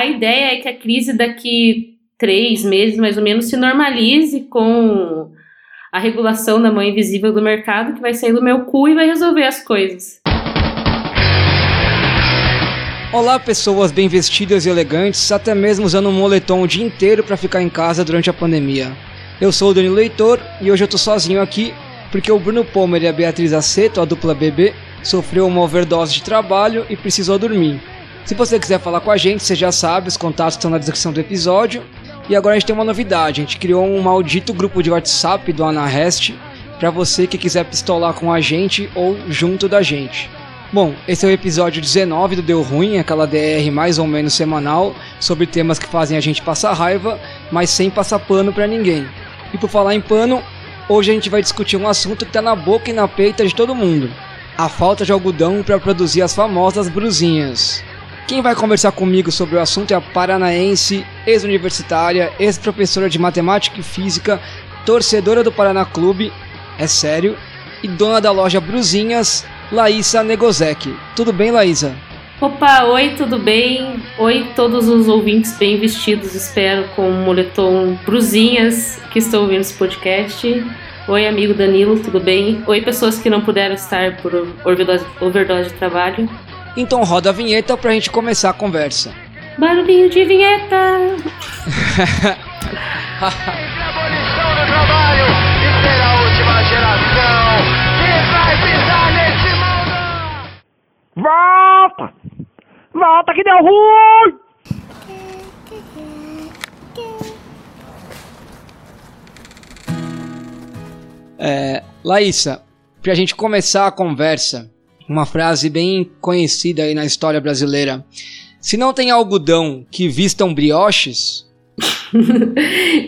a ideia é que a crise daqui três meses, mais ou menos, se normalize com a regulação da mão invisível do mercado que vai sair do meu cu e vai resolver as coisas. Olá, pessoas bem vestidas e elegantes, até mesmo usando um moletom o dia inteiro para ficar em casa durante a pandemia. Eu sou o Danilo Leitor e hoje eu tô sozinho aqui porque o Bruno Palmer e a Beatriz Aceto, a dupla BB, sofreu uma overdose de trabalho e precisou dormir. Se você quiser falar com a gente, você já sabe, os contatos estão na descrição do episódio. E agora a gente tem uma novidade, a gente criou um maldito grupo de WhatsApp do Anarrest para você que quiser pistolar com a gente ou junto da gente. Bom, esse é o episódio 19 do Deu Ruim, aquela DR mais ou menos semanal sobre temas que fazem a gente passar raiva, mas sem passar pano para ninguém. E por falar em pano, hoje a gente vai discutir um assunto que tá na boca e na peita de todo mundo: a falta de algodão para produzir as famosas brusinhas. Quem vai conversar comigo sobre o assunto é a paranaense, ex-universitária, ex-professora de matemática e física, torcedora do Paraná Clube, é sério, e dona da loja Brusinhas, Laísa Negozek. Tudo bem, Laísa? Opa, oi, tudo bem? Oi, todos os ouvintes bem vestidos, espero, com o moletom Brusinhas que estão ouvindo esse podcast. Oi, amigo Danilo, tudo bem? Oi, pessoas que não puderam estar por overdose, overdose de trabalho. Então roda a vinheta pra gente começar a conversa. Barulhinho de vinheta! Volta! Volta que deu ruim! É, Laísa, pra gente começar a conversa, uma frase bem conhecida aí na história brasileira. Se não tem algodão que vistam brioches.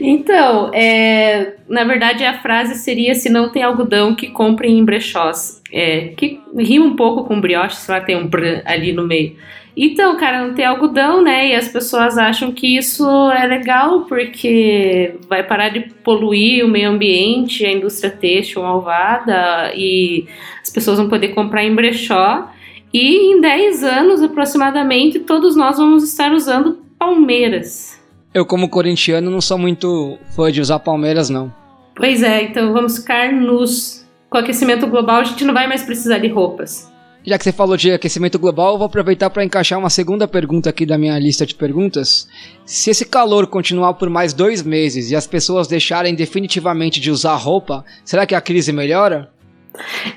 então, é, na verdade a frase seria se não tem algodão que comprem em brechós. É, que rima um pouco com brioche, se lá tem um br ali no meio. Então, cara, não tem algodão, né? E as pessoas acham que isso é legal porque vai parar de poluir o meio ambiente, a indústria têxtil malvada e as pessoas vão poder comprar em brechó. E em 10 anos aproximadamente, todos nós vamos estar usando palmeiras. Eu, como corintiano, não sou muito fã de usar palmeiras, não. Pois é, então vamos ficar nus. Com aquecimento global, a gente não vai mais precisar de roupas. Já que você falou de aquecimento global, vou aproveitar para encaixar uma segunda pergunta aqui da minha lista de perguntas. Se esse calor continuar por mais dois meses e as pessoas deixarem definitivamente de usar roupa, será que a crise melhora?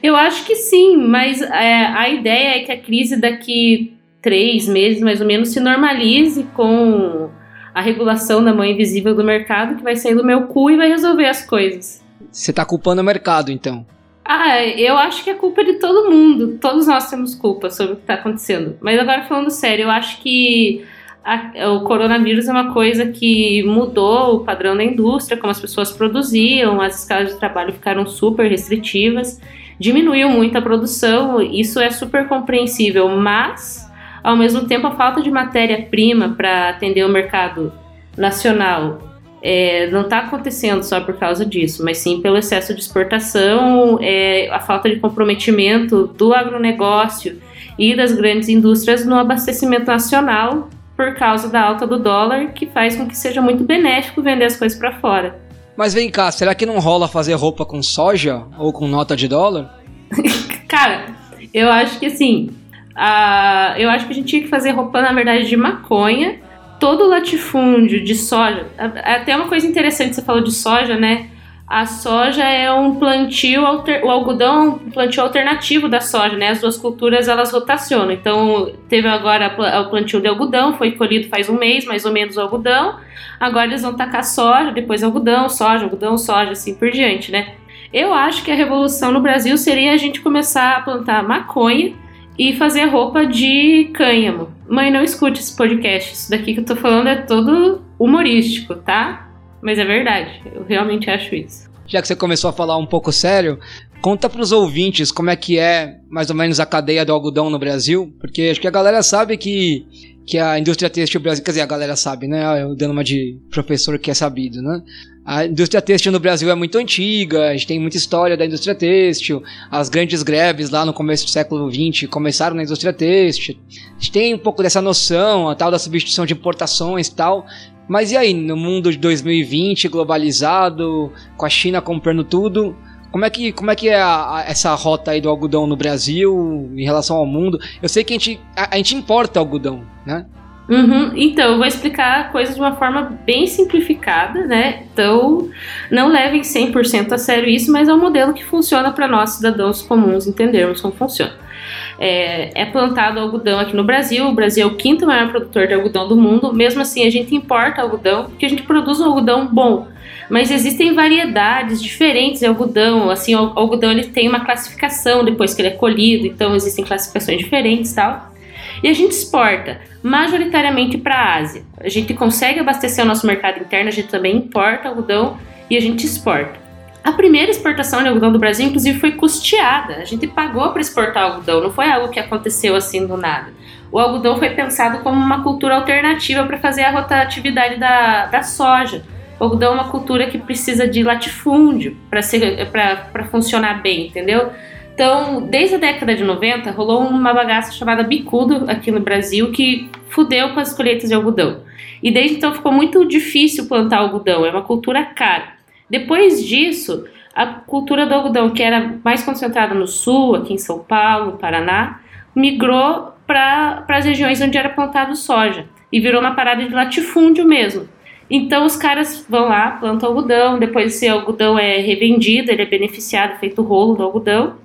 Eu acho que sim, mas é, a ideia é que a crise daqui três meses, mais ou menos, se normalize com a regulação da mão invisível do mercado que vai sair do meu cu e vai resolver as coisas. Você está culpando o mercado, então? Ah, eu acho que é culpa de todo mundo. Todos nós temos culpa sobre o que está acontecendo. Mas agora falando sério, eu acho que a, o coronavírus é uma coisa que mudou o padrão da indústria, como as pessoas produziam, as escalas de trabalho ficaram super restritivas, diminuiu muito a produção, isso é super compreensível, mas ao mesmo tempo a falta de matéria-prima para atender o mercado nacional é, não está acontecendo só por causa disso, mas sim pelo excesso de exportação, é, a falta de comprometimento do agronegócio e das grandes indústrias no abastecimento nacional por causa da alta do dólar, que faz com que seja muito benéfico vender as coisas para fora. Mas vem cá, será que não rola fazer roupa com soja ou com nota de dólar? Cara, eu acho que assim, a, eu acho que a gente tinha que fazer roupa, na verdade, de maconha todo latifúndio de soja. Até uma coisa interessante, você falou de soja, né? A soja é um plantio, alter, o algodão é um plantio alternativo da soja, né? As duas culturas elas rotacionam. Então, teve agora o plantio de algodão, foi colhido faz um mês, mais ou menos, o algodão. Agora eles vão tacar soja, depois algodão, soja, algodão, soja, assim por diante, né? Eu acho que a revolução no Brasil seria a gente começar a plantar maconha e fazer roupa de cânhamo. Mãe, não escute esse podcast. Isso daqui que eu tô falando é todo humorístico, tá? Mas é verdade. Eu realmente acho isso. Já que você começou a falar um pouco sério, conta para os ouvintes como é que é mais ou menos a cadeia do algodão no Brasil, porque acho que a galera sabe que que a indústria têxtil Brasil, quer dizer, a galera sabe, né? Eu dando uma de professor que é sabido, né? A indústria têxtil no Brasil é muito antiga, a gente tem muita história da indústria têxtil, as grandes greves lá no começo do século XX começaram na indústria têxtil. A gente tem um pouco dessa noção, a tal da substituição de importações e tal. Mas e aí, no mundo de 2020, globalizado, com a China comprando tudo, como é que, como é, que é a, a, essa rota aí do algodão no Brasil em relação ao mundo? Eu sei que a gente, a, a gente importa algodão, né? Uhum. Então, eu vou explicar a coisa de uma forma bem simplificada, né? Então, não levem 100% a sério isso, mas é um modelo que funciona para nós, cidadãos comuns, entendermos como funciona. É, é, plantado algodão aqui no Brasil, o Brasil é o quinto maior produtor de algodão do mundo, mesmo assim a gente importa algodão, porque a gente produz um algodão bom mas existem variedades diferentes de algodão. Assim, o algodão ele tem uma classificação depois que ele é colhido, então existem classificações diferentes, tal. E a gente exporta majoritariamente para a Ásia. A gente consegue abastecer o nosso mercado interno, a gente também importa algodão e a gente exporta. A primeira exportação de algodão do Brasil, inclusive, foi custeada. A gente pagou para exportar algodão, não foi algo que aconteceu assim do nada. O algodão foi pensado como uma cultura alternativa para fazer a rotatividade da, da soja. Algodão é uma cultura que precisa de latifúndio para funcionar bem, entendeu? Então, desde a década de 90, rolou uma bagaça chamada bicudo aqui no Brasil que fudeu com as colheitas de algodão. E desde então ficou muito difícil plantar algodão, é uma cultura cara. Depois disso, a cultura do algodão, que era mais concentrada no sul, aqui em São Paulo, Paraná, migrou para as regiões onde era plantado soja e virou uma parada de latifúndio mesmo. Então os caras vão lá, plantam algodão, depois esse algodão é revendido, ele é beneficiado, feito rolo do algodão.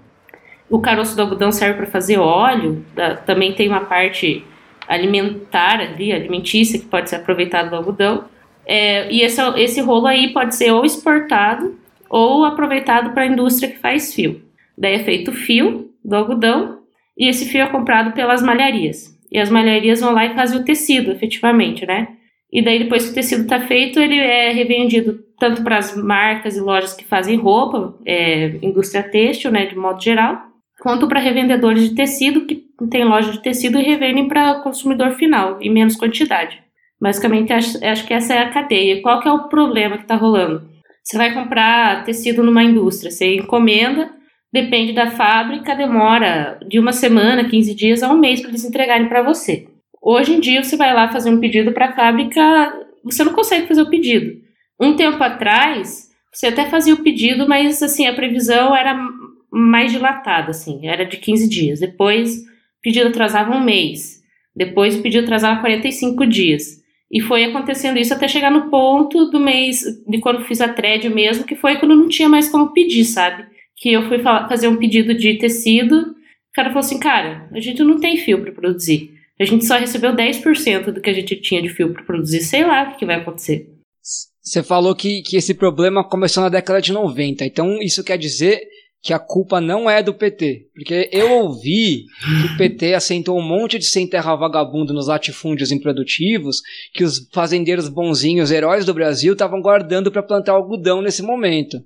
O caroço do algodão serve para fazer óleo, também tem uma parte alimentar ali, alimentícia, que pode ser aproveitada do algodão. É, e esse, esse rolo aí pode ser ou exportado ou aproveitado para a indústria que faz fio. Daí é feito fio do algodão e esse fio é comprado pelas malharias. E as malharias vão lá e fazem o tecido, efetivamente, né? E daí, depois que o tecido está feito, ele é revendido tanto para as marcas e lojas que fazem roupa, é, indústria têxtil, né, de modo geral, quanto para revendedores de tecido que tem loja de tecido e revendem para consumidor final, em menos quantidade. Basicamente, acho, acho que essa é a cadeia. Qual que é o problema que está rolando? Você vai comprar tecido numa indústria, você encomenda, depende da fábrica, demora de uma semana, 15 dias a um mês para eles entregarem para você. Hoje em dia, você vai lá fazer um pedido para a fábrica, você não consegue fazer o pedido. Um tempo atrás, você até fazia o pedido, mas assim, a previsão era mais dilatada, assim, era de 15 dias. Depois, o pedido atrasava um mês. Depois, o pedido atrasava 45 dias. E foi acontecendo isso até chegar no ponto do mês, de quando fiz a thread mesmo, que foi quando não tinha mais como pedir, sabe? Que eu fui fazer um pedido de tecido, o cara falou assim, cara, a gente não tem fio para produzir. A gente só recebeu 10% do que a gente tinha de fio para produzir. Sei lá o que vai acontecer. Você falou que, que esse problema começou na década de 90. Então isso quer dizer que a culpa não é do PT. Porque eu ouvi que o PT assentou um monte de sem terra vagabundo nos latifúndios improdutivos, que os fazendeiros bonzinhos, heróis do Brasil, estavam guardando para plantar algodão nesse momento.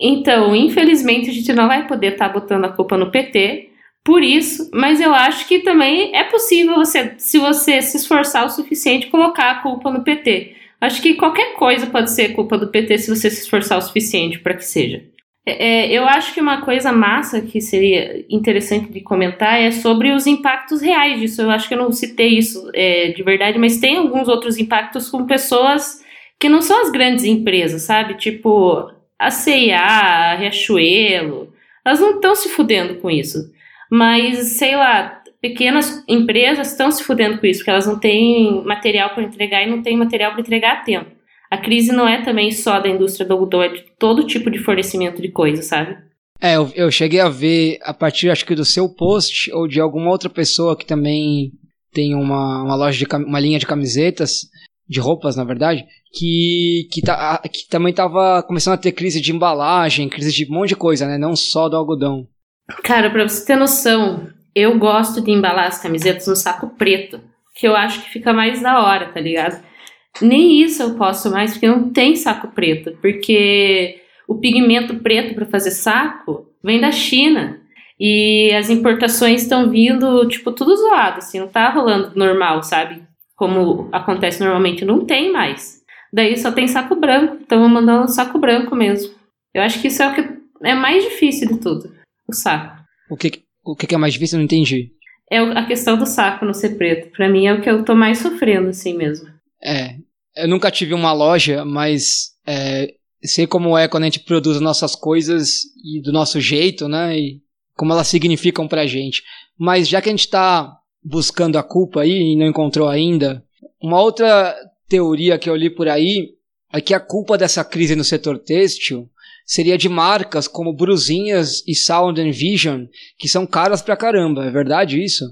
Então, infelizmente, a gente não vai poder estar tá botando a culpa no PT, por isso, mas eu acho que também é possível você, se você se esforçar o suficiente, colocar a culpa no PT. Acho que qualquer coisa pode ser culpa do PT se você se esforçar o suficiente para que seja. É, é, eu acho que uma coisa massa que seria interessante de comentar é sobre os impactos reais disso. Eu acho que eu não citei isso é, de verdade, mas tem alguns outros impactos com pessoas que não são as grandes empresas, sabe? Tipo a CIA, a Riachuelo. Elas não estão se fudendo com isso. Mas, sei lá, pequenas empresas estão se fudendo com isso, porque elas não têm material para entregar e não têm material para entregar a tempo. A crise não é também só da indústria do algodão, é de todo tipo de fornecimento de coisa, sabe? É, eu, eu cheguei a ver a partir, acho que do seu post ou de alguma outra pessoa que também tem uma, uma loja de uma linha de camisetas, de roupas, na verdade, que, que, tá, que também estava começando a ter crise de embalagem, crise de um monte de coisa, né? Não só do algodão. Cara, pra você ter noção, eu gosto de embalar as camisetas no saco preto, que eu acho que fica mais da hora, tá ligado? Nem isso eu posso mais, porque não tem saco preto, porque o pigmento preto para fazer saco vem da China. E as importações estão vindo, tipo, tudo zoado, assim, não tá rolando normal, sabe? Como acontece normalmente, não tem mais. Daí só tem saco branco, estão mandando saco branco mesmo. Eu acho que isso é o que é mais difícil de tudo, o saco. O que, o que é mais difícil? Eu não entendi. É a questão do saco não ser preto. Pra mim é o que eu tô mais sofrendo, assim mesmo. É, eu nunca tive uma loja, mas é, sei como é quando a gente produz nossas coisas e do nosso jeito, né? E como elas significam pra gente. Mas já que a gente tá buscando a culpa aí e não encontrou ainda, uma outra teoria que eu li por aí é que a culpa dessa crise no setor têxtil seria de marcas como Bruzinhas e Sound and Vision, que são caras pra caramba. É verdade isso?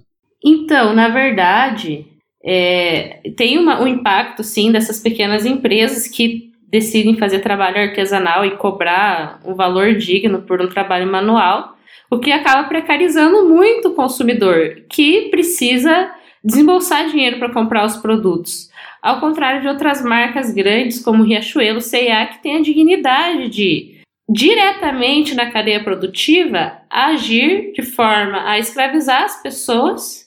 Então, na verdade, é, tem uma, um impacto, sim, dessas pequenas empresas que decidem fazer trabalho artesanal e cobrar um valor digno por um trabalho manual, o que acaba precarizando muito o consumidor, que precisa desembolsar dinheiro para comprar os produtos. Ao contrário de outras marcas grandes como Riachuelo, C&A, que tem a dignidade de diretamente na cadeia produtiva agir de forma a escravizar as pessoas,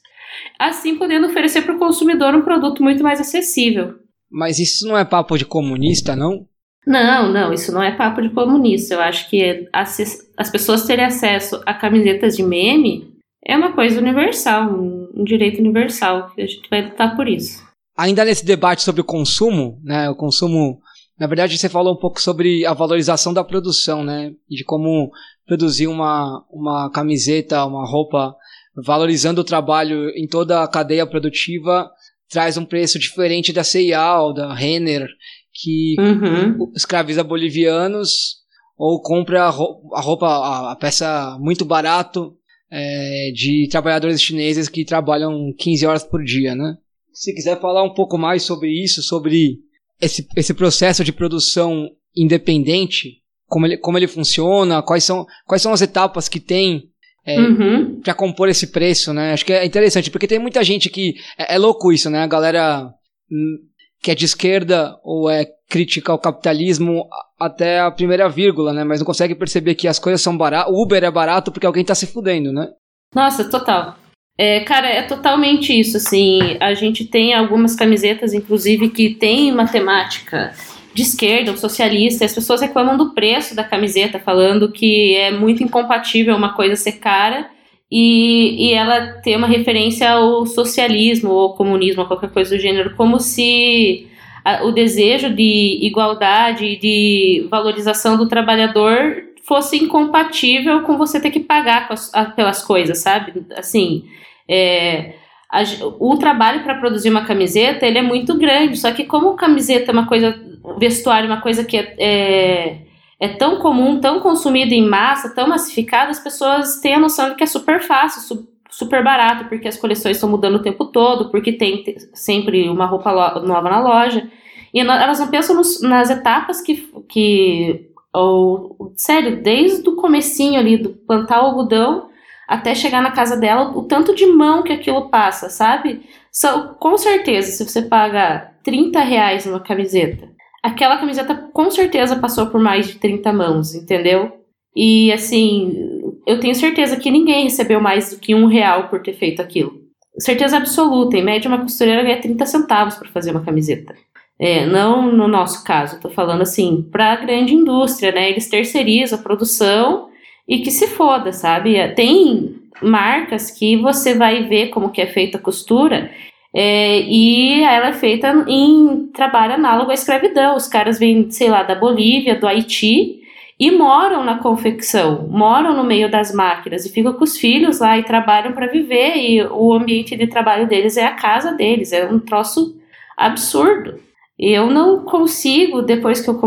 assim podendo oferecer para o consumidor um produto muito mais acessível. Mas isso não é papo de comunista, não? Não, não, isso não é papo de comunista. Eu acho que as, as pessoas terem acesso a camisetas de meme é uma coisa universal, um direito universal, que a gente vai lutar por isso. Ainda nesse debate sobre o consumo, né, o consumo, na verdade você falou um pouco sobre a valorização da produção, né, de como produzir uma, uma camiseta, uma roupa, valorizando o trabalho em toda a cadeia produtiva, traz um preço diferente da C&A ou da Renner, que uhum. escraviza bolivianos ou compra a roupa, a peça muito barato é, de trabalhadores chineses que trabalham 15 horas por dia, né? Se quiser falar um pouco mais sobre isso, sobre esse, esse processo de produção independente, como ele, como ele funciona, quais são, quais são as etapas que tem é, uhum. para compor esse preço, né? Acho que é interessante, porque tem muita gente que. É, é louco isso, né? A galera hum, que é de esquerda ou é crítica ao capitalismo até a primeira vírgula, né? Mas não consegue perceber que as coisas são baratas. O Uber é barato porque alguém tá se fudendo, né? Nossa, total. É, cara, é totalmente isso, assim. A gente tem algumas camisetas, inclusive, que tem matemática de esquerda, ou socialista, as pessoas reclamam do preço da camiseta, falando que é muito incompatível uma coisa ser cara e, e ela ter uma referência ao socialismo ou comunismo, ou qualquer coisa do gênero, como se a, o desejo de igualdade, de valorização do trabalhador fosse incompatível com você ter que pagar a, pelas coisas, sabe? Assim, é, a, o trabalho para produzir uma camiseta ele é muito grande, só que como camiseta é uma coisa, vestuário é uma coisa que é, é, é tão comum, tão consumido em massa, tão massificado, as pessoas têm a noção de que é super fácil, su, super barato, porque as coleções estão mudando o tempo todo, porque tem sempre uma roupa nova na loja. E elas não pensam nos, nas etapas que, que ou, sério, desde o comecinho ali, do plantar o algodão até chegar na casa dela, o tanto de mão que aquilo passa, sabe? So, com certeza, se você paga 30 reais numa camiseta, aquela camiseta com certeza passou por mais de 30 mãos, entendeu? E assim, eu tenho certeza que ninguém recebeu mais do que um real por ter feito aquilo. Certeza absoluta, em média uma costureira ganha 30 centavos para fazer uma camiseta. É, não no nosso caso, estou falando assim, para a grande indústria, né? Eles terceirizam a produção e que se foda, sabe? Tem marcas que você vai ver como que é feita a costura é, e ela é feita em trabalho análogo à escravidão. Os caras vêm, sei lá, da Bolívia, do Haiti e moram na confecção, moram no meio das máquinas e ficam com os filhos lá e trabalham para viver. E o ambiente de trabalho deles é a casa deles, é um troço absurdo. Eu não consigo, depois que eu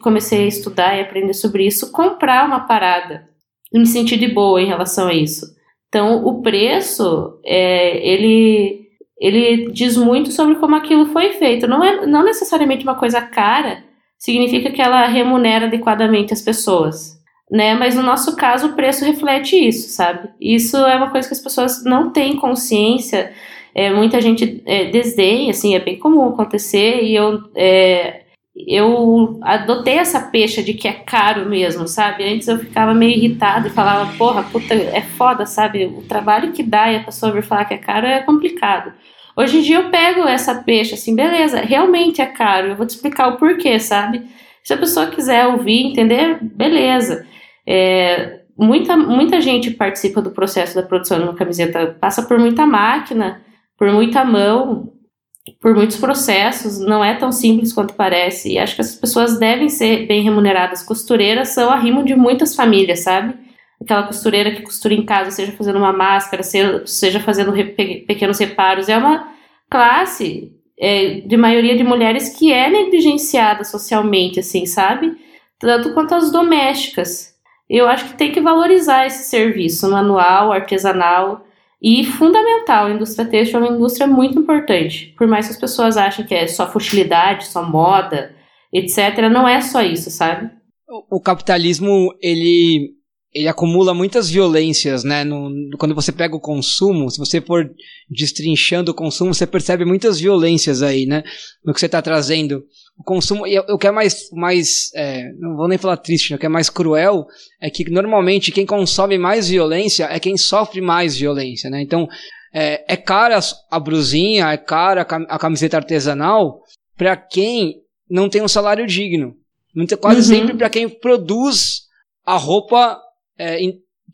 comecei a estudar e aprender sobre isso, comprar uma parada e me sentir de boa em relação a isso. Então, o preço, é, ele, ele diz muito sobre como aquilo foi feito. Não é não necessariamente uma coisa cara, significa que ela remunera adequadamente as pessoas. Né? Mas no nosso caso, o preço reflete isso, sabe? Isso é uma coisa que as pessoas não têm consciência. É, muita gente é, desdenha, assim, é bem comum acontecer. E eu, é, eu adotei essa pecha de que é caro mesmo, sabe? Antes eu ficava meio irritada e falava, porra, puta, é foda, sabe? O trabalho que dá e a pessoa vir falar que é caro é complicado. Hoje em dia eu pego essa peixe assim, beleza, realmente é caro, eu vou te explicar o porquê, sabe? Se a pessoa quiser ouvir, entender, beleza. É, muita, muita gente participa do processo da produção de uma camiseta, passa por muita máquina, por muita mão, por muitos processos, não é tão simples quanto parece. E acho que as pessoas devem ser bem remuneradas. Costureiras são arrimo de muitas famílias, sabe? Aquela costureira que costura em casa, seja fazendo uma máscara, seja fazendo pequenos reparos, é uma classe é, de maioria de mulheres que é negligenciada socialmente, assim, sabe? Tanto quanto as domésticas. Eu acho que tem que valorizar esse serviço manual, artesanal, e fundamental, a indústria têxtil é uma indústria muito importante. Por mais que as pessoas achem que é só futilidade, só moda, etc., não é só isso, sabe? O capitalismo, ele ele acumula muitas violências, né? No, quando você pega o consumo, se você for destrinchando o consumo, você percebe muitas violências aí, né? No que você está trazendo. O consumo, e o que é mais, mais é, não vou nem falar triste, né? o que é mais cruel é que normalmente quem consome mais violência é quem sofre mais violência, né? Então, é, é cara a brusinha, é cara a camiseta artesanal para quem não tem um salário digno. Quase uhum. sempre para quem produz a roupa é,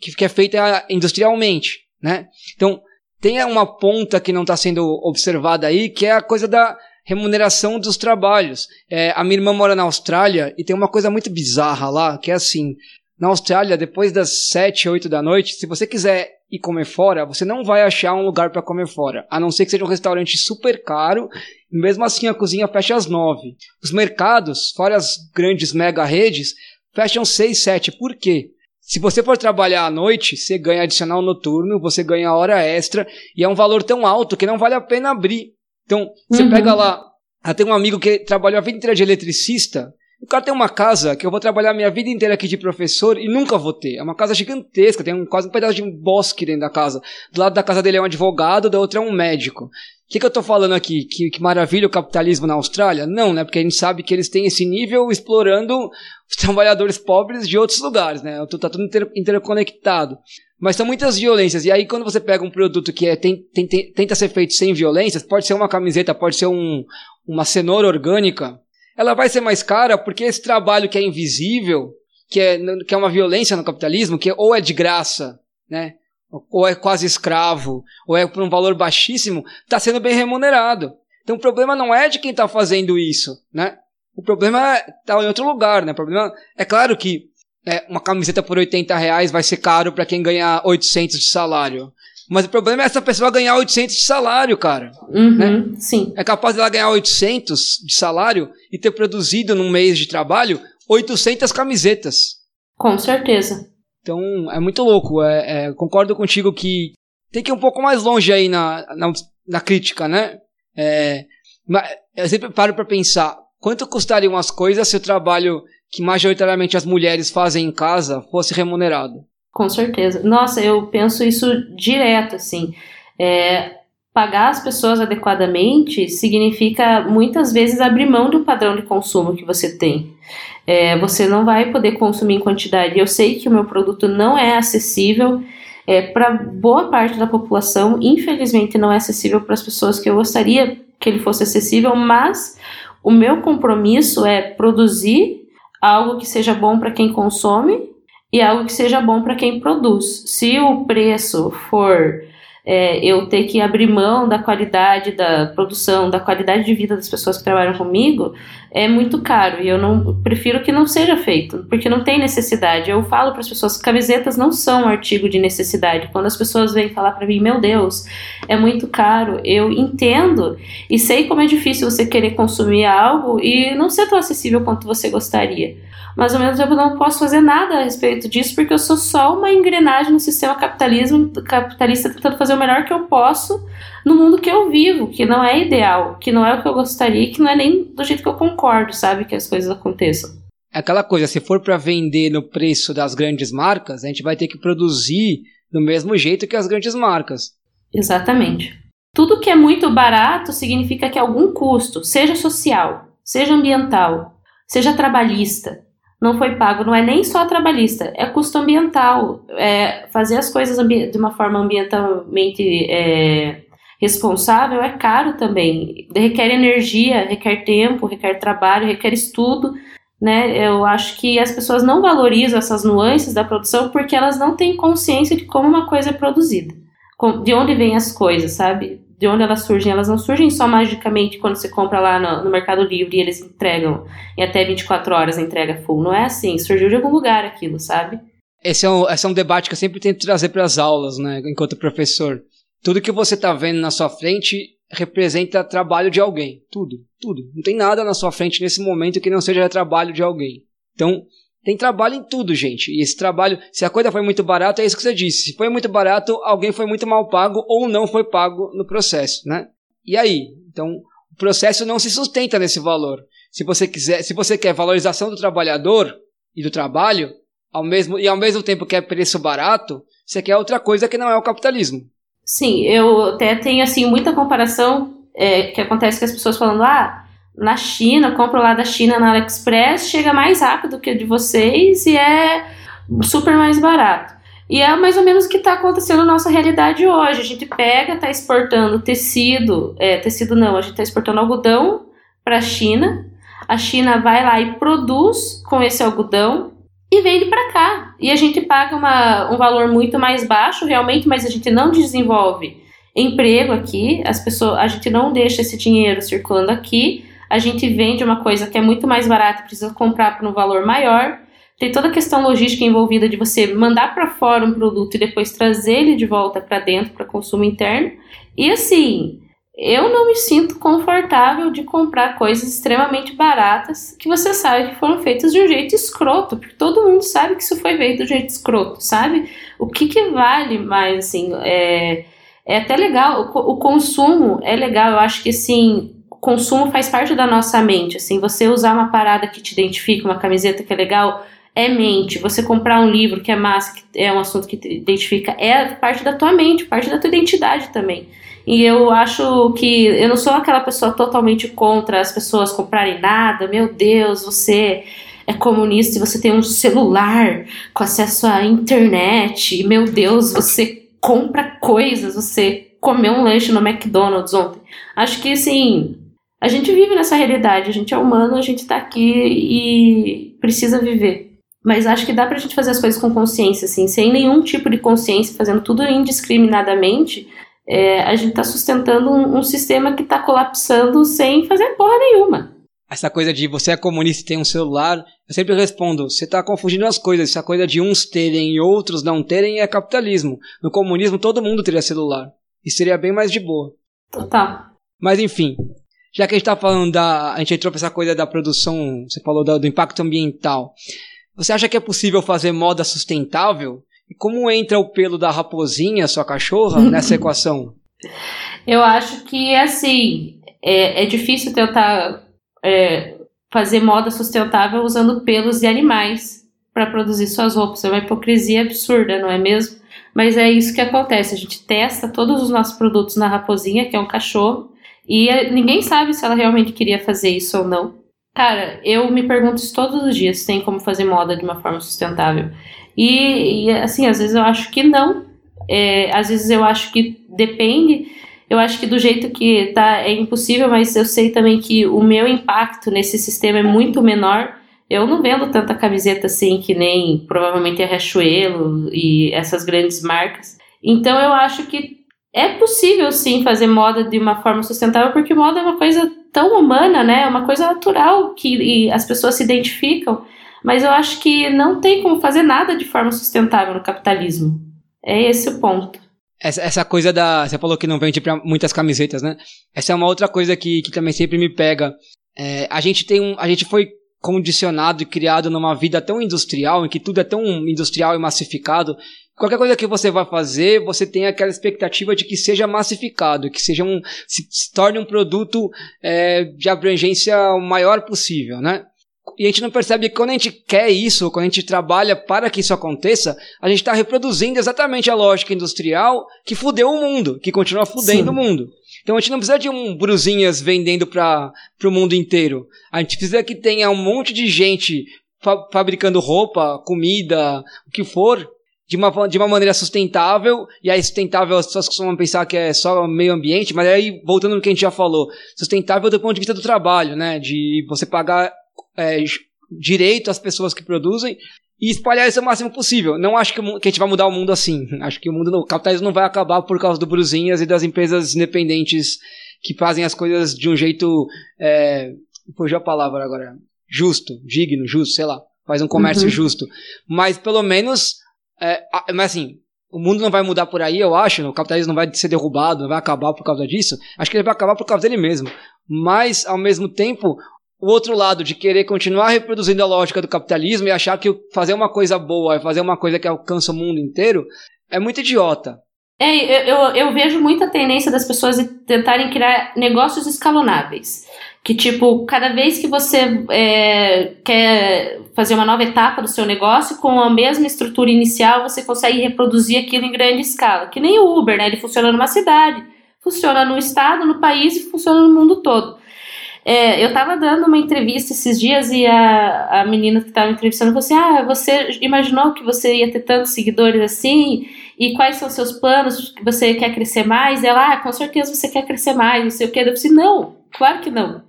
que, que é feita industrialmente, né? Então, tem uma ponta que não está sendo observada aí, que é a coisa da remuneração dos trabalhos. É, a minha irmã mora na Austrália e tem uma coisa muito bizarra lá, que é assim, na Austrália, depois das 7, 8 da noite, se você quiser ir comer fora, você não vai achar um lugar para comer fora, a não ser que seja um restaurante super caro, e mesmo assim a cozinha fecha às 9. Os mercados, fora as grandes mega redes, fecham 6, 7. Por quê? Se você for trabalhar à noite, você ganha adicional noturno, você ganha hora extra, e é um valor tão alto que não vale a pena abrir. Então, você uhum. pega lá. Eu tenho um amigo que trabalhou a vida inteira de eletricista. O cara tem uma casa que eu vou trabalhar minha vida inteira aqui de professor e nunca vou ter. É uma casa gigantesca, tem um, quase um pedaço de um bosque dentro da casa. Do lado da casa dele é um advogado, da outra é um médico. O que, que eu estou falando aqui? Que, que, maravilha o capitalismo na Austrália? Não, né? Porque a gente sabe que eles têm esse nível explorando os trabalhadores pobres de outros lugares, né? Está tudo inter, interconectado. Mas são muitas violências. E aí, quando você pega um produto que é, tem, tem, tem, tenta ser feito sem violências, pode ser uma camiseta, pode ser um, uma cenoura orgânica, ela vai ser mais cara porque esse trabalho que é invisível, que é, que é uma violência no capitalismo, que é, ou é de graça, né? Ou é quase escravo, ou é por um valor baixíssimo, está sendo bem remunerado. Então o problema não é de quem está fazendo isso, né? O problema está em outro lugar, né? O problema é claro que é, uma camiseta por 80 reais vai ser caro para quem ganhar 800 de salário. Mas o problema é essa pessoa ganhar 800 de salário, cara. Uhum, né? Sim. É capaz dela ganhar 800 de salário e ter produzido num mês de trabalho 800 camisetas. Com certeza. Então, é muito louco. É, é, concordo contigo que tem que ir um pouco mais longe aí na, na, na crítica, né? É, eu sempre paro para pensar, quanto custariam as coisas se o trabalho que majoritariamente as mulheres fazem em casa fosse remunerado? Com certeza. Nossa, eu penso isso direto, assim. É, pagar as pessoas adequadamente significa muitas vezes abrir mão do padrão de consumo que você tem. É, você não vai poder consumir em quantidade. Eu sei que o meu produto não é acessível é, para boa parte da população, infelizmente não é acessível para as pessoas que eu gostaria que ele fosse acessível, mas o meu compromisso é produzir algo que seja bom para quem consome e algo que seja bom para quem produz. Se o preço for é, eu ter que abrir mão da qualidade da produção, da qualidade de vida das pessoas que trabalham comigo, é muito caro. E eu não prefiro que não seja feito, porque não tem necessidade. Eu falo para as pessoas que camisetas não são um artigo de necessidade. Quando as pessoas vêm falar para mim, meu Deus, é muito caro, eu entendo e sei como é difícil você querer consumir algo e não ser tão acessível quanto você gostaria mas ao tempo eu não posso fazer nada a respeito disso porque eu sou só uma engrenagem no sistema capitalismo, capitalista tentando fazer o melhor que eu posso no mundo que eu vivo, que não é ideal, que não é o que eu gostaria, que não é nem do jeito que eu concordo, sabe, que as coisas aconteçam. É aquela coisa, se for para vender no preço das grandes marcas, a gente vai ter que produzir do mesmo jeito que as grandes marcas. Exatamente. Tudo que é muito barato significa que algum custo, seja social, seja ambiental, seja trabalhista, não foi pago, não é nem só trabalhista, é custo ambiental. É fazer as coisas de uma forma ambientalmente é, responsável é caro também. Requer energia, requer tempo, requer trabalho, requer estudo. Né? Eu acho que as pessoas não valorizam essas nuances da produção porque elas não têm consciência de como uma coisa é produzida, de onde vêm as coisas, sabe? De onde elas surgem, elas não surgem só magicamente quando você compra lá no, no, Mercado Livre e eles entregam em até 24 horas entrega full. Não é assim, surgiu de algum lugar aquilo, sabe? Esse é um, esse é um debate que eu sempre tento trazer para as aulas, né, enquanto professor. Tudo que você está vendo na sua frente representa trabalho de alguém. Tudo, tudo. Não tem nada na sua frente nesse momento que não seja trabalho de alguém. Então, tem trabalho em tudo, gente. E esse trabalho, se a coisa foi muito barata, é isso que você disse. Se foi muito barato, alguém foi muito mal pago ou não foi pago no processo, né? E aí? Então, o processo não se sustenta nesse valor. Se você quiser, se você quer valorização do trabalhador e do trabalho, ao mesmo e ao mesmo tempo quer preço barato, você quer outra coisa que não é o capitalismo. Sim, eu até tenho assim muita comparação é, que acontece com as pessoas falando, ah, na China, compro lá da China na AliExpress, chega mais rápido que o de vocês e é super mais barato. E é mais ou menos o que está acontecendo na nossa realidade hoje. A gente pega, está exportando tecido, é, tecido não, a gente está exportando algodão para a China. A China vai lá e produz com esse algodão e vende para cá. E a gente paga uma, um valor muito mais baixo, realmente, mas a gente não desenvolve emprego aqui. As pessoas, a gente não deixa esse dinheiro circulando aqui a gente vende uma coisa que é muito mais barata e precisa comprar por um valor maior. Tem toda a questão logística envolvida de você mandar para fora um produto e depois trazer ele de volta para dentro para consumo interno. E assim, eu não me sinto confortável de comprar coisas extremamente baratas que você sabe que foram feitas de um jeito escroto, porque todo mundo sabe que isso foi feito de um jeito escroto, sabe? O que, que vale mais, assim, é, é até legal, o, o consumo é legal, eu acho que, assim, consumo faz parte da nossa mente. Assim, você usar uma parada que te identifica, uma camiseta que é legal, é mente. Você comprar um livro que é massa, que é um assunto que te identifica, é parte da tua mente, parte da tua identidade também. E eu acho que eu não sou aquela pessoa totalmente contra as pessoas comprarem nada. Meu Deus, você é comunista e você tem um celular com acesso à internet. Meu Deus, você compra coisas, você comeu um lanche no McDonald's ontem. Acho que assim, a gente vive nessa realidade, a gente é humano, a gente tá aqui e precisa viver. Mas acho que dá pra gente fazer as coisas com consciência, assim, sem nenhum tipo de consciência, fazendo tudo indiscriminadamente. É, a gente tá sustentando um, um sistema que tá colapsando sem fazer porra nenhuma. Essa coisa de você é comunista e tem um celular, eu sempre respondo, você está confundindo as coisas. Essa coisa de uns terem e outros não terem é capitalismo. No comunismo todo mundo teria celular. E seria bem mais de boa. Total. Mas enfim, já que a gente está falando da. A gente entrou para essa coisa da produção, você falou do, do impacto ambiental. Você acha que é possível fazer moda sustentável? E como entra o pelo da raposinha, sua cachorra, nessa equação? Eu acho que, assim, é, é difícil tentar é, fazer moda sustentável usando pelos de animais para produzir suas roupas. É uma hipocrisia absurda, não é mesmo? Mas é isso que acontece. A gente testa todos os nossos produtos na raposinha, que é um cachorro, e eh, ninguém sabe se ela realmente queria fazer isso ou não. Cara, eu me pergunto isso todos os dias, tem como fazer moda de uma forma sustentável. E, e assim, às vezes eu acho que não. É, às vezes eu acho que depende. Eu acho que do jeito que tá é impossível, mas eu sei também que o meu impacto nesse sistema é muito menor. Eu não vendo tanta camiseta assim que nem provavelmente a Riachuelo e essas grandes marcas. Então eu acho que é possível sim fazer moda de uma forma sustentável, porque moda é uma coisa tão humana, né? É uma coisa natural que as pessoas se identificam. Mas eu acho que não tem como fazer nada de forma sustentável no capitalismo. É esse o ponto. Essa, essa coisa da. Você falou que não vende muitas camisetas, né? Essa é uma outra coisa que, que também sempre me pega. É, a gente tem um. A gente foi condicionado e criado numa vida tão industrial, em que tudo é tão industrial e massificado, qualquer coisa que você vai fazer, você tem aquela expectativa de que seja massificado, que seja um, se, se torne um produto é, de abrangência o maior possível, né? E a gente não percebe que quando a gente quer isso, quando a gente trabalha para que isso aconteça, a gente está reproduzindo exatamente a lógica industrial que fudeu o mundo, que continua fudendo Sim. o mundo. Então a gente não precisa de um Bruzinhas vendendo para o mundo inteiro. A gente precisa que tenha um monte de gente fa fabricando roupa, comida, o que for, de uma, de uma maneira sustentável, e aí sustentável as pessoas costumam pensar que é só meio ambiente, mas aí, voltando no que a gente já falou, sustentável do ponto de vista do trabalho, né? De você pagar é, direito às pessoas que produzem e espalhar isso o máximo possível. Não acho que, que a gente vai mudar o mundo assim. Acho que o mundo, o capitalismo não vai acabar por causa do Bruzinhas e das empresas independentes que fazem as coisas de um jeito, é, fugiu a palavra agora, justo, digno, justo, sei lá, faz um comércio uhum. justo. Mas pelo menos é, mas assim, o mundo não vai mudar por aí, eu acho. O capitalismo não vai ser derrubado, não vai acabar por causa disso. Acho que ele vai acabar por causa dele mesmo. Mas, ao mesmo tempo, o outro lado de querer continuar reproduzindo a lógica do capitalismo e achar que fazer uma coisa boa é fazer uma coisa que alcança o mundo inteiro é muito idiota. É, eu, eu, eu vejo muita tendência das pessoas tentarem criar negócios escalonáveis. Que, tipo, cada vez que você é, quer fazer uma nova etapa do seu negócio, com a mesma estrutura inicial, você consegue reproduzir aquilo em grande escala. Que nem o Uber, né? Ele funciona numa cidade, funciona no estado, no país e funciona no mundo todo. É, eu estava dando uma entrevista esses dias e a, a menina que estava entrevistando falou assim: Ah, você imaginou que você ia ter tantos seguidores assim? E quais são seus planos? Você quer crescer mais? Ela, ah, com certeza você quer crescer mais, não sei o que. Eu disse: Não, Claro que não.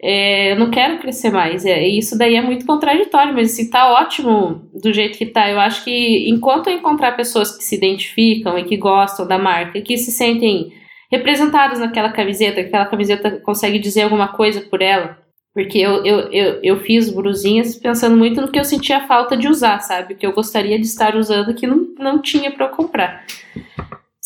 É, eu não quero crescer mais. É, isso daí é muito contraditório, mas assim, tá ótimo do jeito que tá. Eu acho que enquanto eu encontrar pessoas que se identificam e que gostam da marca, que se sentem representadas naquela camiseta, que aquela camiseta consegue dizer alguma coisa por ela. Porque eu, eu, eu, eu fiz brusinhas pensando muito no que eu sentia falta de usar, sabe? O que eu gostaria de estar usando que não, não tinha para eu comprar.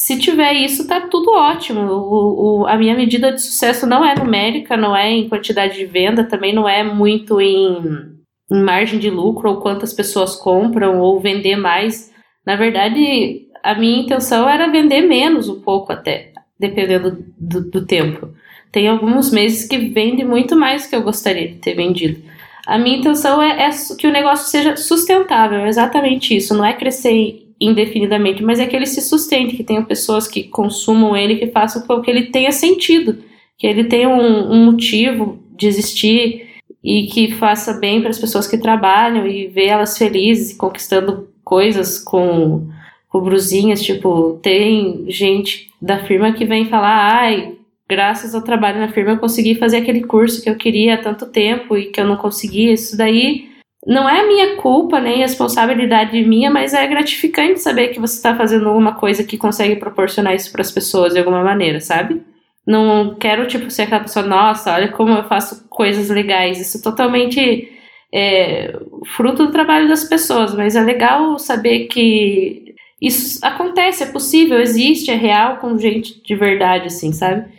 Se tiver isso, tá tudo ótimo. O, o, a minha medida de sucesso não é numérica, não é em quantidade de venda, também não é muito em, em margem de lucro ou quantas pessoas compram ou vender mais. Na verdade, a minha intenção era vender menos um pouco até, dependendo do, do tempo. Tem alguns meses que vende muito mais do que eu gostaria de ter vendido. A minha intenção é, é que o negócio seja sustentável, é exatamente isso. Não é crescer indefinidamente, mas é que ele se sustente, que tenha pessoas que consumam ele, que façam com que ele tenha sentido, que ele tenha um, um motivo de existir e que faça bem para as pessoas que trabalham e ver elas felizes conquistando coisas com, com brusinhas, tipo, tem gente da firma que vem falar, ai, graças ao trabalho na firma eu consegui fazer aquele curso que eu queria há tanto tempo e que eu não conseguia, isso daí não é minha culpa nem responsabilidade minha, mas é gratificante saber que você está fazendo alguma coisa que consegue proporcionar isso para as pessoas de alguma maneira, sabe? Não quero, tipo, ser aquela pessoa, nossa, olha como eu faço coisas legais. Isso é totalmente é, fruto do trabalho das pessoas, mas é legal saber que isso acontece, é possível, existe, é real com gente de verdade, assim, sabe?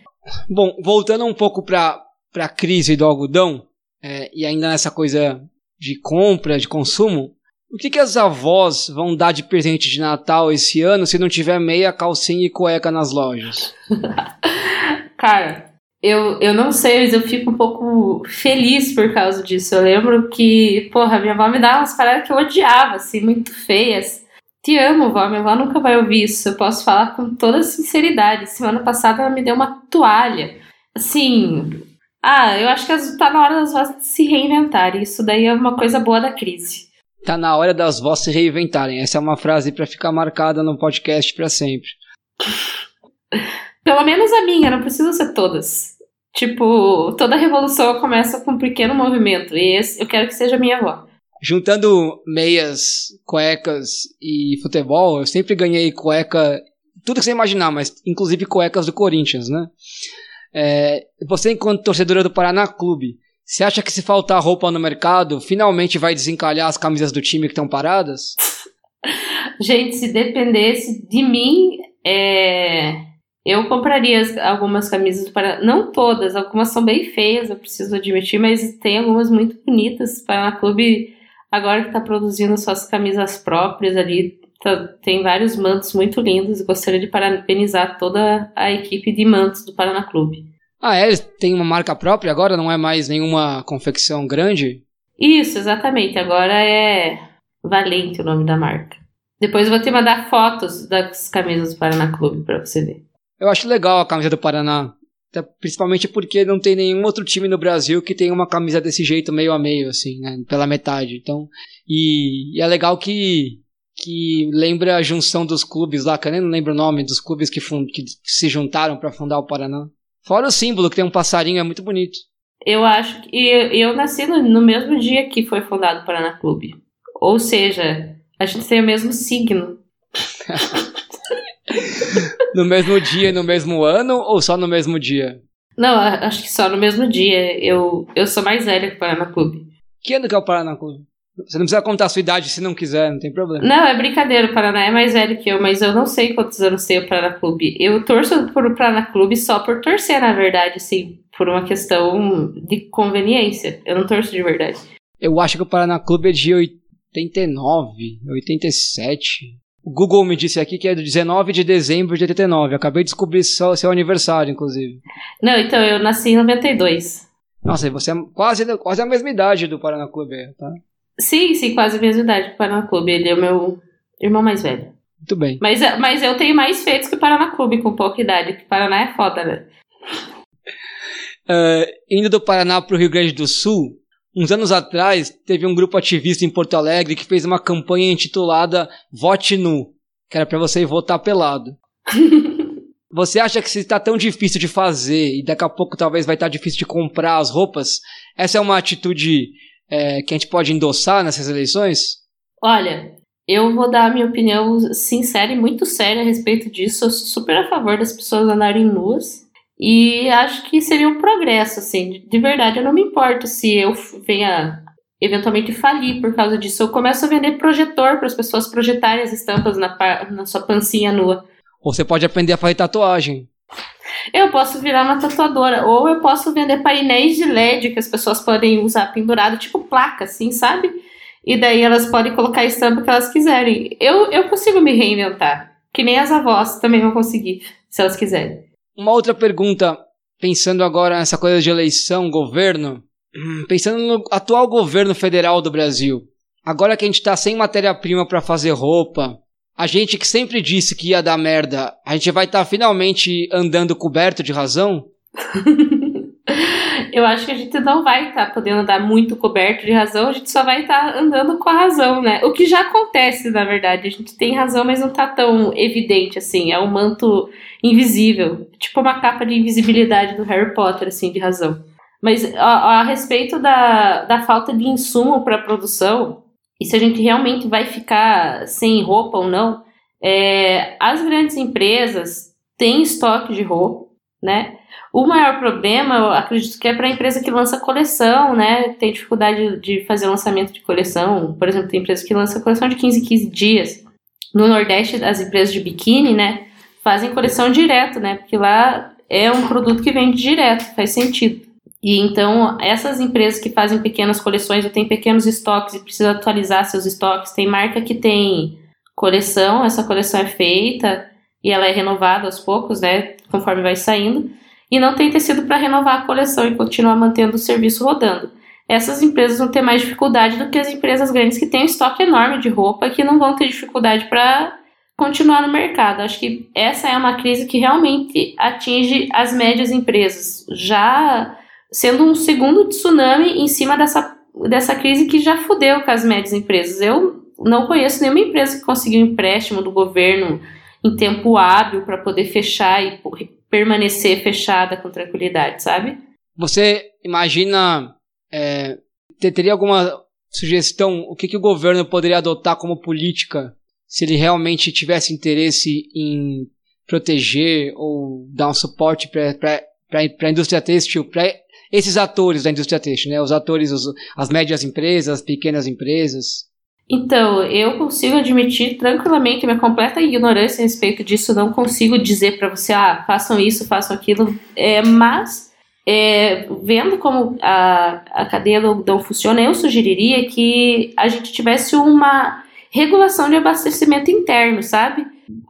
Bom, voltando um pouco para a crise do algodão, é, e ainda nessa coisa de compra, de consumo, o que, que as avós vão dar de presente de Natal esse ano se não tiver meia, calcinha e cueca nas lojas? Cara, eu, eu não sei, mas eu fico um pouco feliz por causa disso. Eu lembro que, porra, minha avó me dava umas paradas que eu odiava, assim, muito feias. Te amo, vó. Minha avó nunca vai ouvir isso. Eu posso falar com toda sinceridade. Semana passada ela me deu uma toalha. Assim, ah, eu acho que tá na hora das vozes se reinventarem. Isso daí é uma coisa boa da crise. Tá na hora das vozes se reinventarem. Essa é uma frase para ficar marcada no podcast para sempre. Pelo menos a minha, não precisa ser todas. Tipo, toda revolução começa com um pequeno movimento. E esse eu quero que seja a minha avó. Juntando meias, cuecas e futebol, eu sempre ganhei cueca, tudo que você imaginar, mas inclusive cuecas do Corinthians, né? É, você, enquanto torcedora do Paraná Clube, você acha que se faltar roupa no mercado, finalmente vai desencalhar as camisas do time que estão paradas? Gente, se dependesse de mim, é... eu compraria algumas camisas do Paraná. Não todas, algumas são bem feias, eu preciso admitir, mas tem algumas muito bonitas. O Paraná Clube, agora que está produzindo suas camisas próprias ali, tem vários mantos muito lindos e gostaria de parabenizar toda a equipe de mantos do Paraná Clube. Ah, é? Eles têm uma marca própria agora? Não é mais nenhuma confecção grande? Isso, exatamente. Agora é Valente o nome da marca. Depois eu vou te mandar fotos das camisas do Paraná Clube para você ver. Eu acho legal a camisa do Paraná. principalmente porque não tem nenhum outro time no Brasil que tenha uma camisa desse jeito meio a meio, assim, né? Pela metade. Então, e, e é legal que que lembra a junção dos clubes lá, que eu nem lembro o nome dos clubes que, que se juntaram para fundar o Paraná. Fora o símbolo, que tem um passarinho, é muito bonito. Eu acho que eu nasci no, no mesmo dia que foi fundado o Paraná Clube. Ou seja, a gente tem o mesmo signo. no mesmo dia e no mesmo ano ou só no mesmo dia? Não, acho que só no mesmo dia. Eu, eu sou mais velha que o Paraná Clube. Que ano que é o Paraná Clube? Você não precisa contar a sua idade se não quiser, não tem problema. Não, é brincadeira, o Paraná é mais velho que eu, mas eu não sei quantos anos tem o Paraná Clube. Eu torço por o Paraná Clube só por torcer, na verdade, assim, por uma questão de conveniência. Eu não torço de verdade. Eu acho que o Paraná Clube é de 89, 87. O Google me disse aqui que é do 19 de dezembro de 89. acabei de descobrir seu, seu aniversário, inclusive. Não, então eu nasci em 92. Nossa, e você é quase, quase a mesma idade do Paraná Clube, tá? Sim, sim, quase a mesma idade do Paraná Clube. Ele é o meu irmão mais velho. Muito bem. Mas, mas eu tenho mais feitos que o Paraná Clube com pouca idade, que o Paraná é foda, né? Uh, indo do Paraná para o Rio Grande do Sul, uns anos atrás, teve um grupo ativista em Porto Alegre que fez uma campanha intitulada Vote Nu, que era para você votar pelado. você acha que se está tão difícil de fazer e daqui a pouco talvez vai estar tá difícil de comprar as roupas, essa é uma atitude é, que a gente pode endossar nessas eleições? Olha, eu vou dar a minha opinião sincera e muito séria a respeito disso. Eu sou super a favor das pessoas andarem nuas. E acho que seria um progresso, assim. De verdade, eu não me importo se eu venha eventualmente falir por causa disso. Eu começo a vender projetor para as pessoas projetarem as estampas na, na sua pancinha nua. Ou você pode aprender a fazer tatuagem. Eu posso virar uma tatuadora, ou eu posso vender painéis de LED que as pessoas podem usar pendurado, tipo placa, assim, sabe? E daí elas podem colocar a estampa que elas quiserem. Eu, eu consigo me reinventar, que nem as avós também vão conseguir, se elas quiserem. Uma outra pergunta, pensando agora nessa coisa de eleição, governo, pensando no atual governo federal do Brasil. Agora que a gente está sem matéria-prima para fazer roupa, a gente que sempre disse que ia dar merda, a gente vai estar tá finalmente andando coberto de razão? Eu acho que a gente não vai estar tá podendo dar muito coberto de razão, a gente só vai estar tá andando com a razão, né? O que já acontece, na verdade. A gente tem razão, mas não tá tão evidente assim. É um manto invisível, tipo uma capa de invisibilidade do Harry Potter, assim, de razão. Mas a, a respeito da, da falta de insumo para produção, e se a gente realmente vai ficar sem roupa ou não, é, as grandes empresas têm estoque de roupa, né? O maior problema, eu acredito que é para a empresa que lança coleção, né? Tem dificuldade de fazer lançamento de coleção. Por exemplo, tem empresa que lança coleção de 15 15 dias. No Nordeste, as empresas de biquíni, né? Fazem coleção direto, né? Porque lá é um produto que vende direto, faz sentido. E então, essas empresas que fazem pequenas coleções ou têm pequenos estoques e precisam atualizar seus estoques, tem marca que tem coleção, essa coleção é feita e ela é renovada aos poucos, né, conforme vai saindo, e não tem tecido para renovar a coleção e continuar mantendo o serviço rodando. Essas empresas vão ter mais dificuldade do que as empresas grandes que têm um estoque enorme de roupa que não vão ter dificuldade para continuar no mercado. Acho que essa é uma crise que realmente atinge as médias empresas. Já sendo um segundo tsunami em cima dessa, dessa crise que já fudeu com as médias empresas. Eu não conheço nenhuma empresa que conseguiu empréstimo do governo em tempo hábil para poder fechar e permanecer fechada com tranquilidade, sabe? Você imagina, é, teria alguma sugestão, o que, que o governo poderia adotar como política se ele realmente tivesse interesse em proteger ou dar um suporte para a indústria têxtil, para esses atores da indústria têxtil, né? Os atores, os, as médias empresas, as pequenas empresas. Então, eu consigo admitir tranquilamente minha completa ignorância a respeito disso. Não consigo dizer para você, ah, façam isso, façam aquilo. É, mas, é, vendo como a, a cadeia do algodão funciona, eu sugeriria que a gente tivesse uma regulação de abastecimento interno, sabe?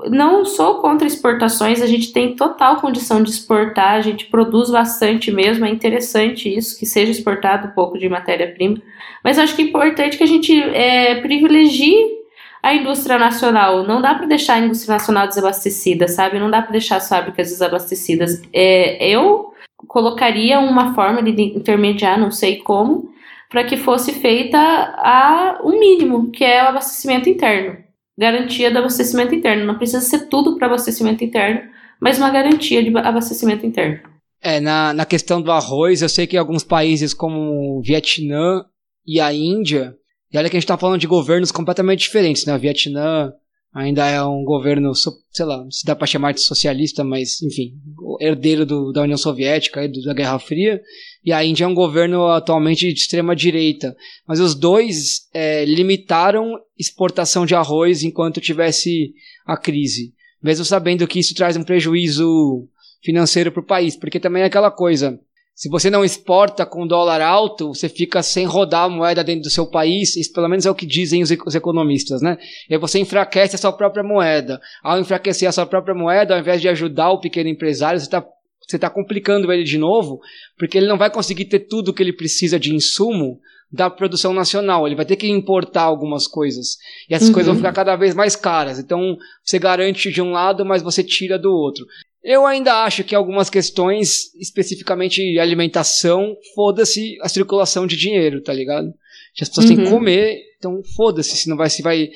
Não sou contra exportações, a gente tem total condição de exportar, a gente produz bastante mesmo, é interessante isso, que seja exportado um pouco de matéria-prima. Mas acho que é importante que a gente é, privilegie a indústria nacional. Não dá para deixar a indústria nacional desabastecida, sabe? Não dá para deixar as fábricas desabastecidas. É, eu colocaria uma forma de intermediar, não sei como, para que fosse feita a um mínimo, que é o abastecimento interno. Garantia do abastecimento interno. Não precisa ser tudo para abastecimento interno, mas uma garantia de abastecimento interno. É, na, na questão do arroz, eu sei que alguns países como o Vietnã e a Índia, e olha que a gente está falando de governos completamente diferentes, né? O Vietnã ainda é um governo, sei lá, se dá para chamar de socialista, mas enfim, herdeiro do, da União Soviética e da Guerra Fria, e a Índia é um governo atualmente de extrema direita. Mas os dois é, limitaram exportação de arroz enquanto tivesse a crise, mesmo sabendo que isso traz um prejuízo financeiro para o país, porque também é aquela coisa. Se você não exporta com dólar alto, você fica sem rodar a moeda dentro do seu país, isso pelo menos é o que dizem os, economistas, né? E aí você enfraquece a sua própria moeda. Ao enfraquecer a sua própria moeda, ao invés de ajudar o pequeno empresário, você está você tá complicando ele de novo, porque ele não vai conseguir ter tudo o que ele precisa de insumo da produção nacional. Ele vai ter que importar algumas coisas. E essas uhum. coisas vão ficar cada vez mais caras. Então, você garante de um lado, mas você tira do outro. Eu ainda acho que algumas questões, especificamente alimentação, foda-se a circulação de dinheiro, tá ligado? As pessoas uhum. têm que uhum. comer, então foda-se se não vai se vai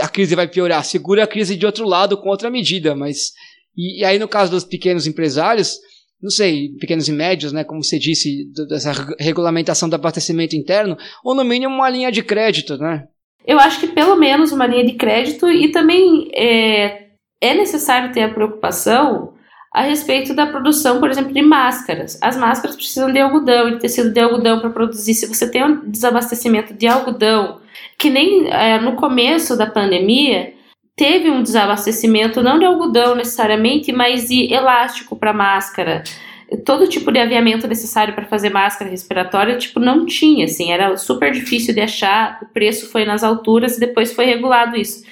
a crise vai piorar. Segura a crise de outro lado com outra medida, mas e, e aí no caso dos pequenos empresários, não sei, pequenos e médios, né, como você disse, dessa regulamentação do abastecimento interno, ou no mínimo uma linha de crédito, né? Eu acho que pelo menos uma linha de crédito e também é, é necessário ter a preocupação a respeito da produção, por exemplo, de máscaras. As máscaras precisam de algodão, de tecido de algodão para produzir. Se você tem um desabastecimento de algodão, que nem é, no começo da pandemia teve um desabastecimento, não de algodão necessariamente, mas de elástico para máscara. Todo tipo de aviamento necessário para fazer máscara respiratória, tipo, não tinha, assim, era super difícil de achar, o preço foi nas alturas e depois foi regulado isso.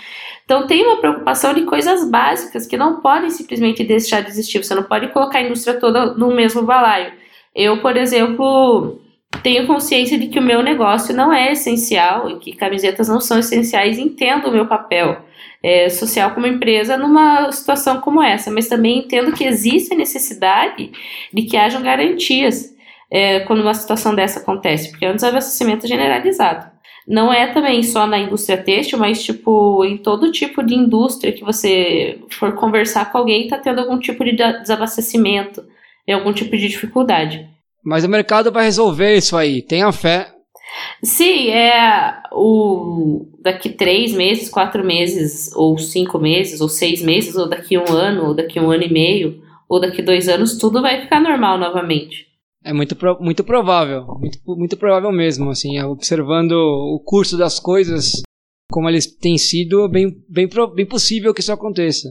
Então tem uma preocupação de coisas básicas que não podem simplesmente deixar de existir. Você não pode colocar a indústria toda no mesmo balaio. Eu, por exemplo, tenho consciência de que o meu negócio não é essencial e que camisetas não são essenciais. Entendo o meu papel é, social como empresa numa situação como essa, mas também entendo que existe a necessidade de que hajam garantias é, quando uma situação dessa acontece, porque é um desabastecimento generalizado não é também só na indústria têxtil, mas tipo em todo tipo de indústria que você for conversar com alguém está tendo algum tipo de desabastecimento, e algum tipo de dificuldade. Mas o mercado vai resolver isso aí, tenha fé. Sim, é o daqui três meses, quatro meses, ou cinco meses, ou seis meses, ou daqui um ano, ou daqui um ano e meio, ou daqui dois anos, tudo vai ficar normal novamente. É muito, muito provável, muito, muito provável mesmo, assim, observando o curso das coisas, como eles têm sido, bem, bem, bem possível que isso aconteça.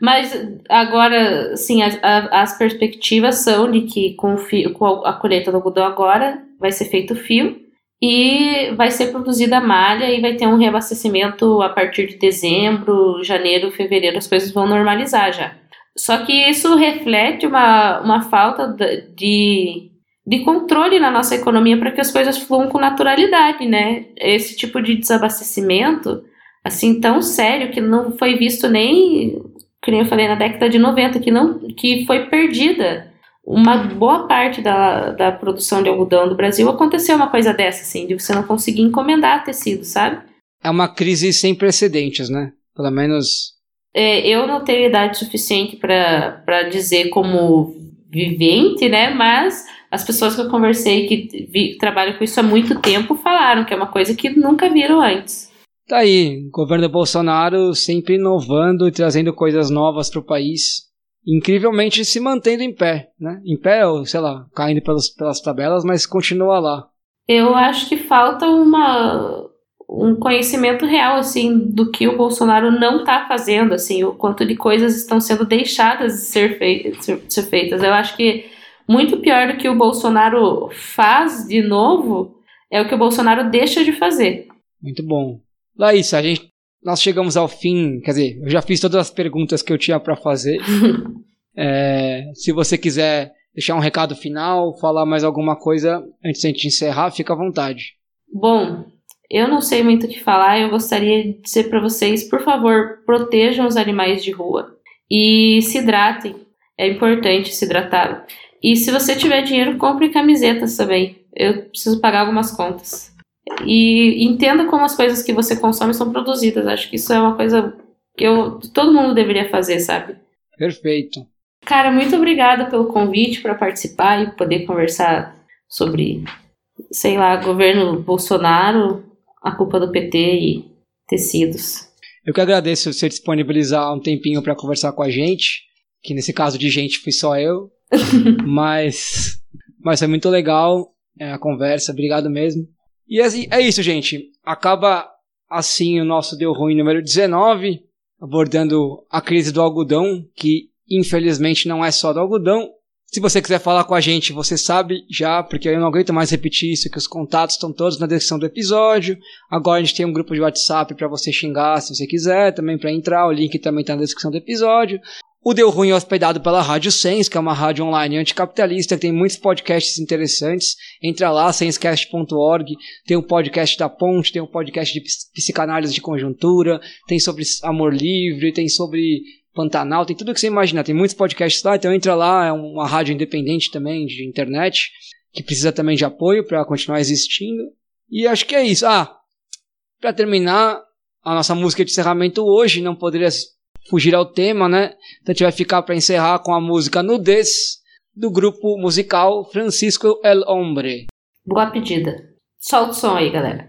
Mas agora, sim, as, as perspectivas são de que com, fio, com a colheita do algodão agora vai ser feito fio e vai ser produzida malha e vai ter um reabastecimento a partir de dezembro, janeiro, fevereiro, as coisas vão normalizar já. Só que isso reflete uma, uma falta de, de controle na nossa economia para que as coisas fluam com naturalidade, né? Esse tipo de desabastecimento, assim, tão sério, que não foi visto nem, como eu falei, na década de 90, que, não, que foi perdida. Uma boa parte da, da produção de algodão do Brasil aconteceu uma coisa dessa, assim, de você não conseguir encomendar tecido, sabe? É uma crise sem precedentes, né? Pelo menos é, eu não tenho idade suficiente para dizer como vivente, né? Mas as pessoas que eu conversei que vi, trabalham com isso há muito tempo falaram que é uma coisa que nunca viram antes. Tá aí, governo Bolsonaro sempre inovando e trazendo coisas novas para o país, incrivelmente se mantendo em pé, né? Em pé, ou sei lá, caindo pelas, pelas tabelas, mas continua lá. Eu acho que falta uma um conhecimento real assim do que o Bolsonaro não está fazendo, assim, o quanto de coisas estão sendo deixadas de ser, fei ser, feitas. Eu acho que muito pior do que o Bolsonaro faz de novo é o que o Bolsonaro deixa de fazer. Muito bom. Laís, a gente nós chegamos ao fim, quer dizer, eu já fiz todas as perguntas que eu tinha para fazer. é, se você quiser deixar um recado final, falar mais alguma coisa antes de a gente encerrar, fica à vontade. Bom, eu não sei muito o que falar, eu gostaria de dizer para vocês, por favor, protejam os animais de rua e se hidratem. É importante se hidratar. E se você tiver dinheiro, compre camisetas também. Eu preciso pagar algumas contas. E entenda como as coisas que você consome são produzidas. Acho que isso é uma coisa que eu, todo mundo deveria fazer, sabe? Perfeito. Cara, muito obrigada pelo convite para participar e poder conversar sobre, sei lá, governo Bolsonaro, a culpa do PT e tecidos. Eu que agradeço você disponibilizar um tempinho para conversar com a gente, que nesse caso de gente fui só eu, mas mas foi muito legal é, a conversa, obrigado mesmo. E assim, é isso, gente. Acaba assim o nosso Deu Ruim número 19, abordando a crise do algodão, que infelizmente não é só do algodão. Se você quiser falar com a gente, você sabe já, porque eu não aguento mais repetir isso, que os contatos estão todos na descrição do episódio. Agora a gente tem um grupo de WhatsApp para você xingar se você quiser, também para entrar, o link também está na descrição do episódio. O Deu Ruim é hospedado pela Rádio Sens, que é uma rádio online anticapitalista, que tem muitos podcasts interessantes. Entra lá, senscast.org, tem o podcast da Ponte, tem o podcast de psicanálise de conjuntura, tem sobre amor livre, tem sobre Pantanal, tem tudo que você imaginar. Tem muitos podcasts lá, então entra lá, é uma rádio independente também de internet, que precisa também de apoio para continuar existindo. E acho que é isso. Ah, para terminar, a nossa música de encerramento hoje não poderia fugir ao tema, né? Então a gente vai ficar para encerrar com a música Nudez do grupo musical Francisco El Hombre. Boa pedida. Solta o som aí, galera.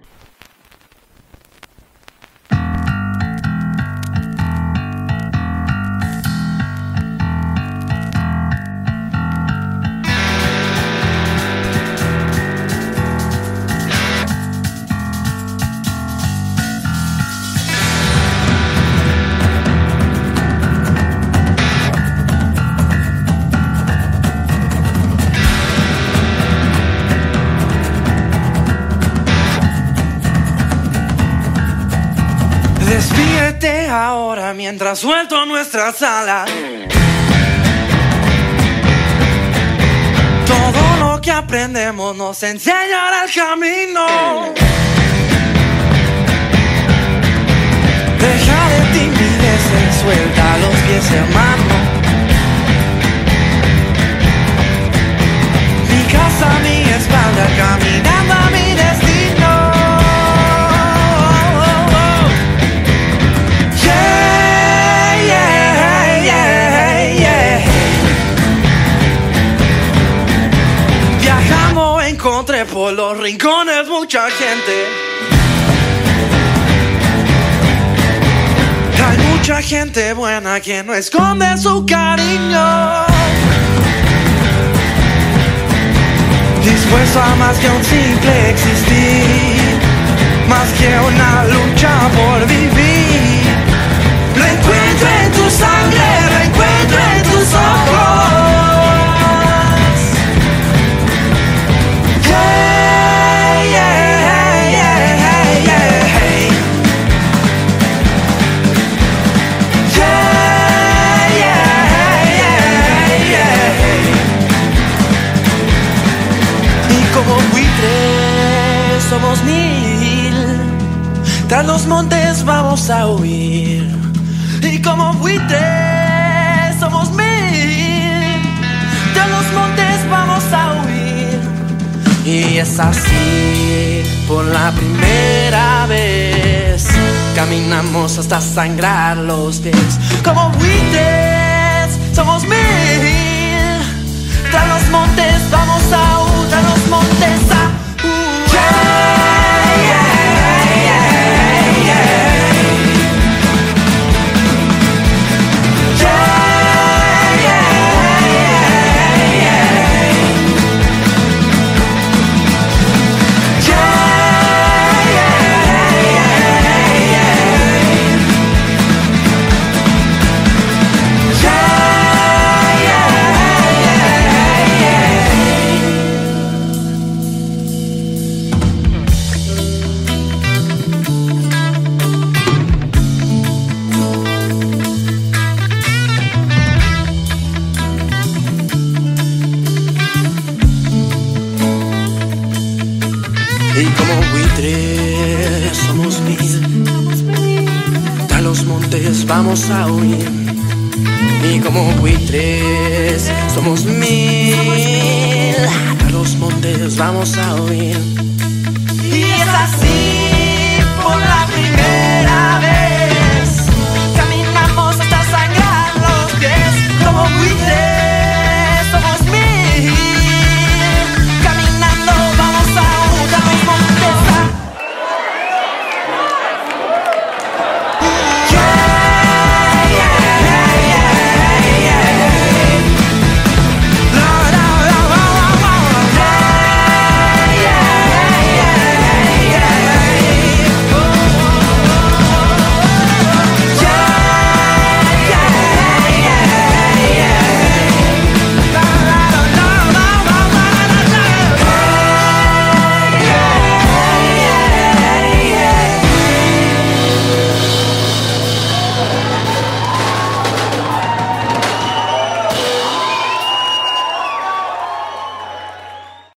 Ahora mientras suelto nuestra sala. Todo lo que aprendemos nos enseñará el camino. Deja de timidez suelta los pies, hermano. Mi casa, mi espalda, caminando a mi por los rincones mucha gente. Hay mucha gente buena que no esconde su cariño. Dispuesto a más que un simple existir, más que una lucha por vivir. Reencuentro en tu sangre, Hasta sangrar los pies. Como buitres vamos a huir.